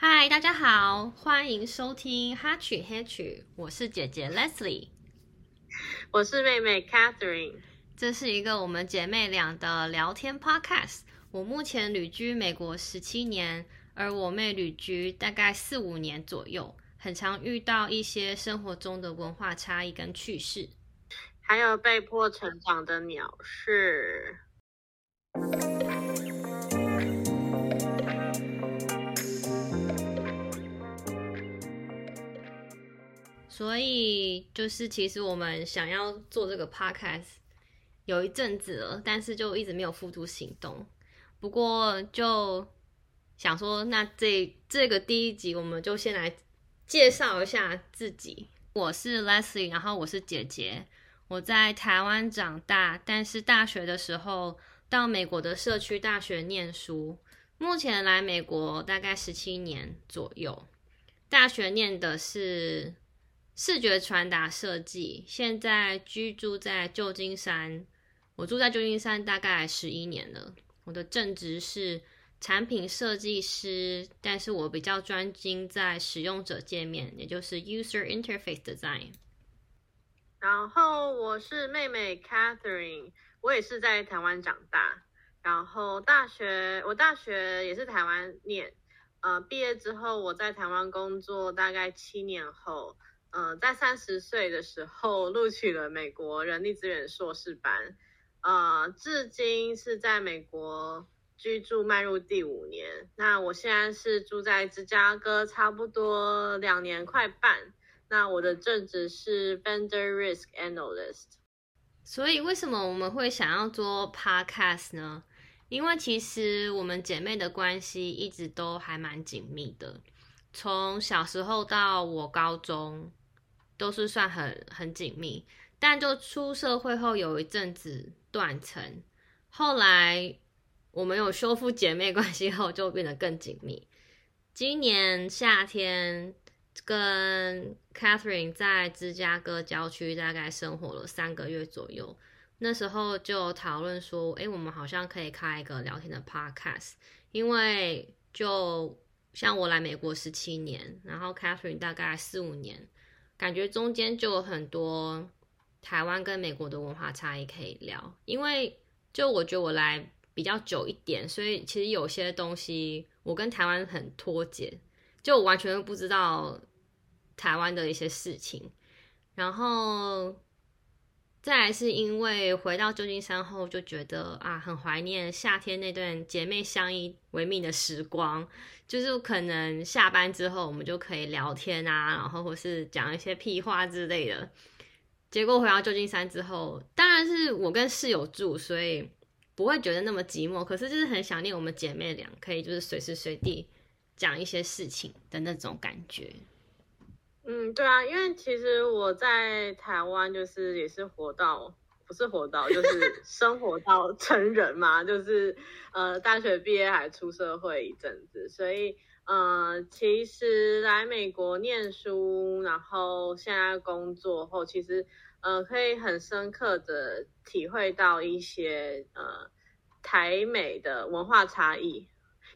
嗨，大家好，欢迎收听哈曲嘿曲，我是姐姐 Leslie，我是妹妹 Catherine，这是一个我们姐妹俩的聊天 podcast。我目前旅居美国十七年，而我妹旅居大概四五年左右，很常遇到一些生活中的文化差异跟趣事，还有被迫成长的鸟事。所以就是，其实我们想要做这个 podcast 有一阵子了，但是就一直没有付诸行动。不过就想说，那这这个第一集，我们就先来介绍一下自己。我是 Leslie，然后我是姐姐。我在台湾长大，但是大学的时候到美国的社区大学念书。目前来美国大概十七年左右。大学念的是。视觉传达设计，现在居住在旧金山。我住在旧金山大概十一年了。我的正职是产品设计师，但是我比较专精在使用者界面，也就是 User Interface Design。然后我是妹妹 Catherine，我也是在台湾长大。然后大学我大学也是台湾念，呃，毕业之后我在台湾工作大概七年后。呃，在三十岁的时候录取了美国人力资源硕士班，呃，至今是在美国居住迈入第五年。那我现在是住在芝加哥，差不多两年快半。那我的正职是 Vendor Risk Analyst。所以为什么我们会想要做 Podcast 呢？因为其实我们姐妹的关系一直都还蛮紧密的，从小时候到我高中。都是算很很紧密，但就出社会后有一阵子断层，后来我们有修复姐妹关系后，就变得更紧密。今年夏天跟 Catherine 在芝加哥郊区大概生活了三个月左右，那时候就讨论说，哎，我们好像可以开一个聊天的 podcast，因为就像我来美国十七年，然后 Catherine 大概四五年。感觉中间就有很多台湾跟美国的文化差异可以聊，因为就我觉得我来比较久一点，所以其实有些东西我跟台湾很脱节，就完全不知道台湾的一些事情。然后再来是因为回到旧金山后，就觉得啊，很怀念夏天那段姐妹相依为命的时光。就是可能下班之后，我们就可以聊天啊，然后或是讲一些屁话之类的。结果回到旧金山之后，当然是我跟室友住，所以不会觉得那么寂寞。可是就是很想念我们姐妹俩，可以就是随时随地讲一些事情的那种感觉。嗯，对啊，因为其实我在台湾就是也是活到。不是活到，就是生活到成人嘛，就是呃大学毕业还出社会一阵子，所以呃其实来美国念书，然后现在工作后，其实呃可以很深刻的体会到一些呃台美的文化差异。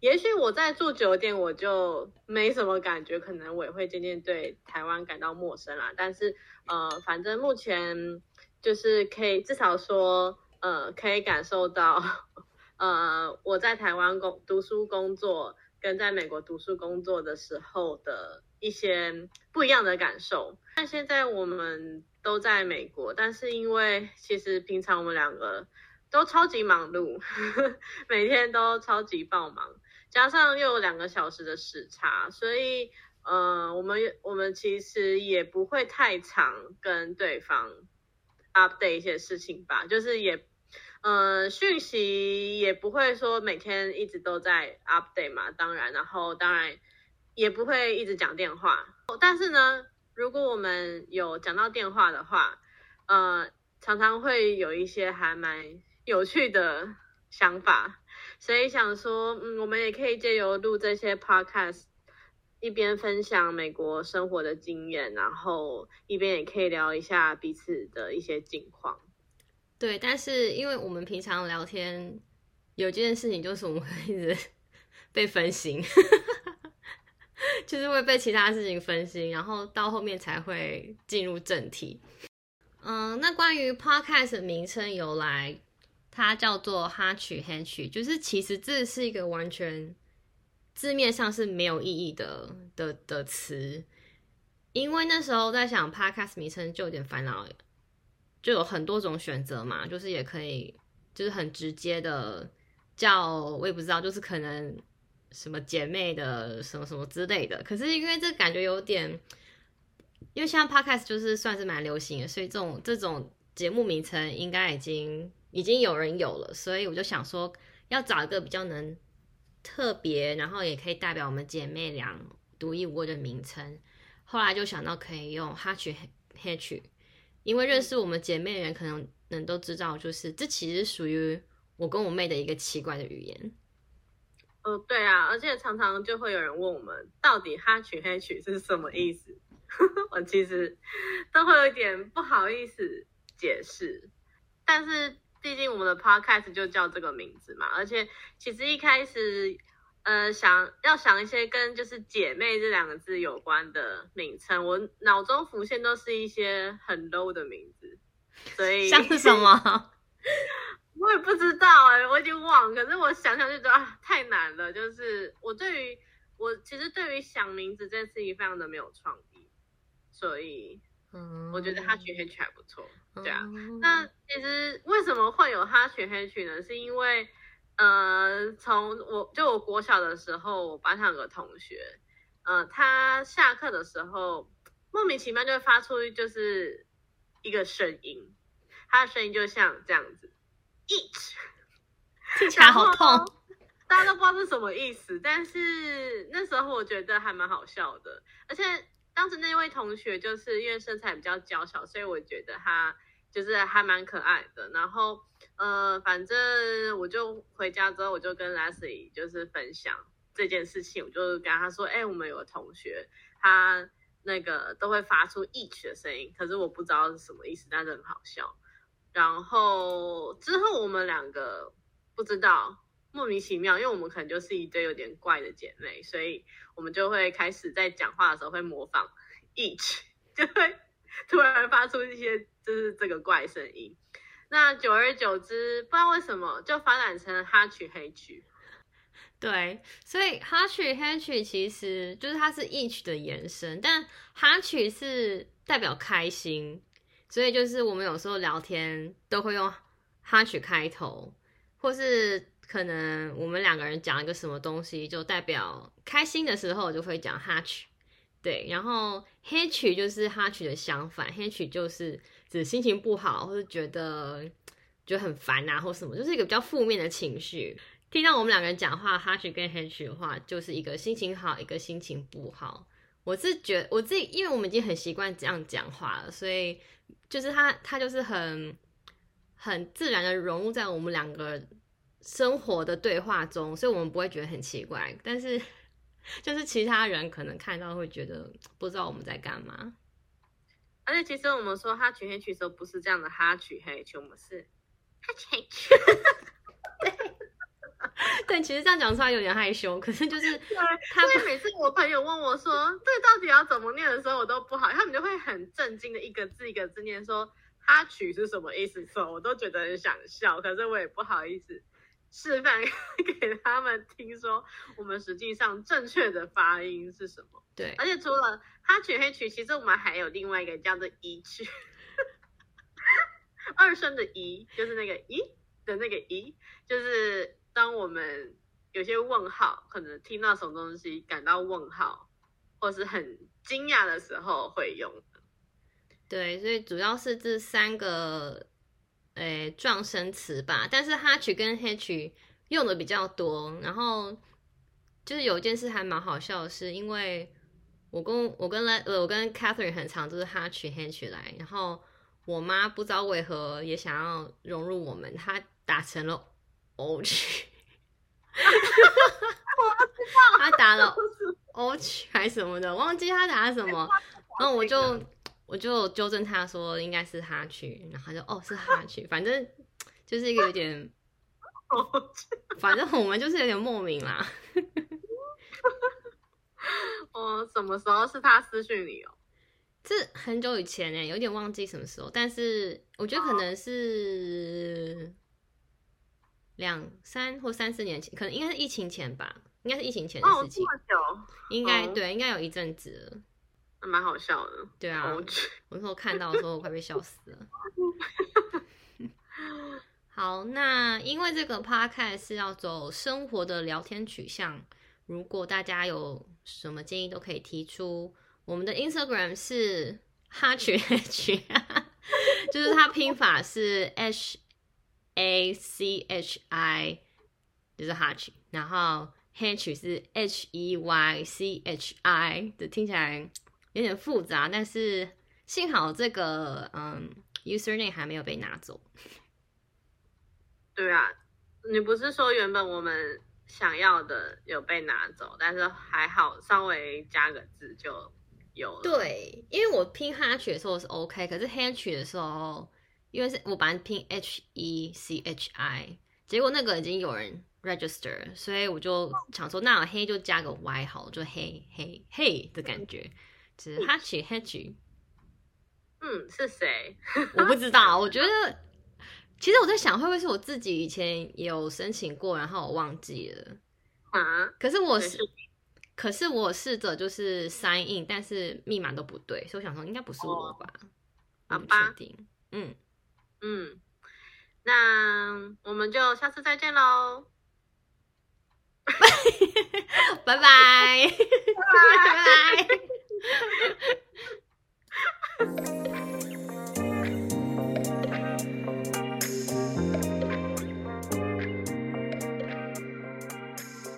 也许我在住酒店，我就没什么感觉，可能我也会渐渐对台湾感到陌生啦。但是呃反正目前。就是可以至少说，呃，可以感受到，呃，我在台湾工读书工作，跟在美国读书工作的时候的一些不一样的感受。但现在我们都在美国，但是因为其实平常我们两个都超级忙碌，呵呵，每天都超级爆忙，加上又有两个小时的时差，所以，呃，我们我们其实也不会太常跟对方。update 一些事情吧，就是也，呃，讯息也不会说每天一直都在 update 嘛，当然，然后当然也不会一直讲电话，但是呢，如果我们有讲到电话的话，呃，常常会有一些还蛮有趣的想法，所以想说，嗯，我们也可以借由录这些 podcast。一边分享美国生活的经验，然后一边也可以聊一下彼此的一些近况。对，但是因为我们平常聊天有件事情，就是我们会 一直被分心。就是会被其他事情分心，然后到后面才会进入正题。嗯，那关于 podcast 的名称由来，它叫做哈曲黑曲，就是其实这是一个完全字面上是没有意义的的的词，因为那时候在想 podcast 名称就有点烦恼，就有很多种选择嘛，就是也可以就是很直接的叫，我也不知道，就是可能。什么姐妹的什么什么之类的，可是因为这感觉有点，因为现在 podcast 就是算是蛮流行的，所以这种这种节目名称应该已经已经有人有了，所以我就想说要找一个比较能特别，然后也可以代表我们姐妹俩独一无二的名称。后来就想到可以用哈曲黑曲，因为认识我们姐妹的人可能能都知道，就是这其实属于我跟我妹的一个奇怪的语言。哦，对啊，而且常常就会有人问我们，到底哈曲黑曲是什么意思？我其实都会有点不好意思解释，但是毕竟我们的 podcast 就叫这个名字嘛，而且其实一开始，呃，想要想一些跟就是姐妹这两个字有关的名称，我脑中浮现都是一些很 low 的名字，所以像是什么？我也不知道哎、欸，我已经忘了。可是我想想就觉得啊，太难了。就是我对于我其实对于想名字这件事情非常的没有创意，所以嗯，我觉得哈曲黑曲还不错。对啊，那其实为什么会有哈曲黑曲呢？是因为呃，从我就我国小的时候，我班上有个同学，呃，他下课的时候莫名其妙就会发出就是一个声音，他的声音就像这样子。each 听起来好痛，大家都不知道是什么意思，但是那时候我觉得还蛮好笑的，而且当时那位同学就是因为身材比较娇小，所以我觉得他就是还蛮可爱的。然后呃，反正我就回家之后，我就跟 Leslie 就是分享这件事情，我就跟他说，哎、我们有个同学，他那个都会发出 each 的声音，可是我不知道是什么意思，但是很好笑。然后之后我们两个不知道莫名其妙，因为我们可能就是一对有点怪的姐妹，所以我们就会开始在讲话的时候会模仿 each，就会突然发出一些就是这个怪声音。那久而久之，不知道为什么就发展成哈曲黑曲。对，所以哈曲黑曲其实就是它是 each 的延伸，但哈曲是代表开心。所以就是我们有时候聊天都会用哈曲开头，或是可能我们两个人讲一个什么东西，就代表开心的时候就会讲 hatch，，对。然后 hatch 就是 hatch 的相反，，hatch 就是指心情不好，或者觉得觉得很烦啊，或什么，就是一个比较负面的情绪。听到我们两个人讲话，，hatch 跟 hatch 的话，就是一个心情好，一个心情不好。我是觉我自己，因为我们已经很习惯这样讲话了，所以。就是他，他就是很很自然的融入在我们两个生活的对话中，所以我们不会觉得很奇怪。但是，就是其他人可能看到会觉得不知道我们在干嘛。而且，其实我们说哈曲黑曲的时候，不是这样的哈曲黑曲，我们是哈曲黑曲。对。对，其实这样讲出来有点害羞，可是就是他，所以每次我朋友问我说这到底要怎么念的时候，我都不好，他们就会很震惊的一个字一个字念说哈曲是什么意思，说我都觉得很想笑，可是我也不好意思示范 给他们听，说我们实际上正确的发音是什么。对，而且除了哈曲黑曲，其实我们还有另外一个叫做一曲，二声的一就是那个一的那个一，就是。当我们有些问号，可能听到什么东西感到问号，或是很惊讶的时候会用的。对，所以主要是这三个诶撞声词吧。但是哈曲跟黑曲用的比较多。然后就是有一件事还蛮好笑的是，因为我跟我跟来呃我跟 Catherine 很常就是哈曲黑曲来，然后我妈不知道为何也想要融入我们，她打成了。O 曲，他打了 O 曲还是什么的，忘记他打了什么，然后我就我就纠正他说应该是他去，然后他就哦是他去，反正就是一个有点，反正我们就是有点莫名啦。我，什么时候是他私讯你哦？这很久以前呢，有点忘记什么时候，但是我觉得可能是两三或三四年前，可能应该是疫情前吧，应该是疫情前的事情。哦，这么久？应该对，应该有一阵子了。还蛮好笑的。对啊，我那时候看到的时候，我快被笑死了。好，那因为这个 podcast 是要走生活的聊天取向，如果大家有什么建议，都可以提出。我们的 Instagram 是 Hatch H，就是它拼法是 H A C H I，就是 Hatch，然后 H 是 H E Y C H I，这听起来有点复杂，但是幸好这个嗯 username 还没有被拿走。对啊，你不是说原本我们想要的有被拿走，但是还好稍微加个字就。有对，因为我拼 Hatch 的时候是 OK，可是 Hatch 的时候，因为是我把它拼 H E C H I，结果那个已经有人 register，所以我就想说，那我黑就加个 Y 好，就黑黑黑的感觉，就是 Hatch Hatch。嗯，是谁？我不知道，我觉得其实我在想，会不会是我自己以前也有申请过，然后我忘记了啊？可是我是。可是我试着就是 sign in，但是密码都不对，所以我想说应该不是我吧？好吧，嗯嗯，那我们就下次再见喽，拜拜，拜拜。Ha ha ha!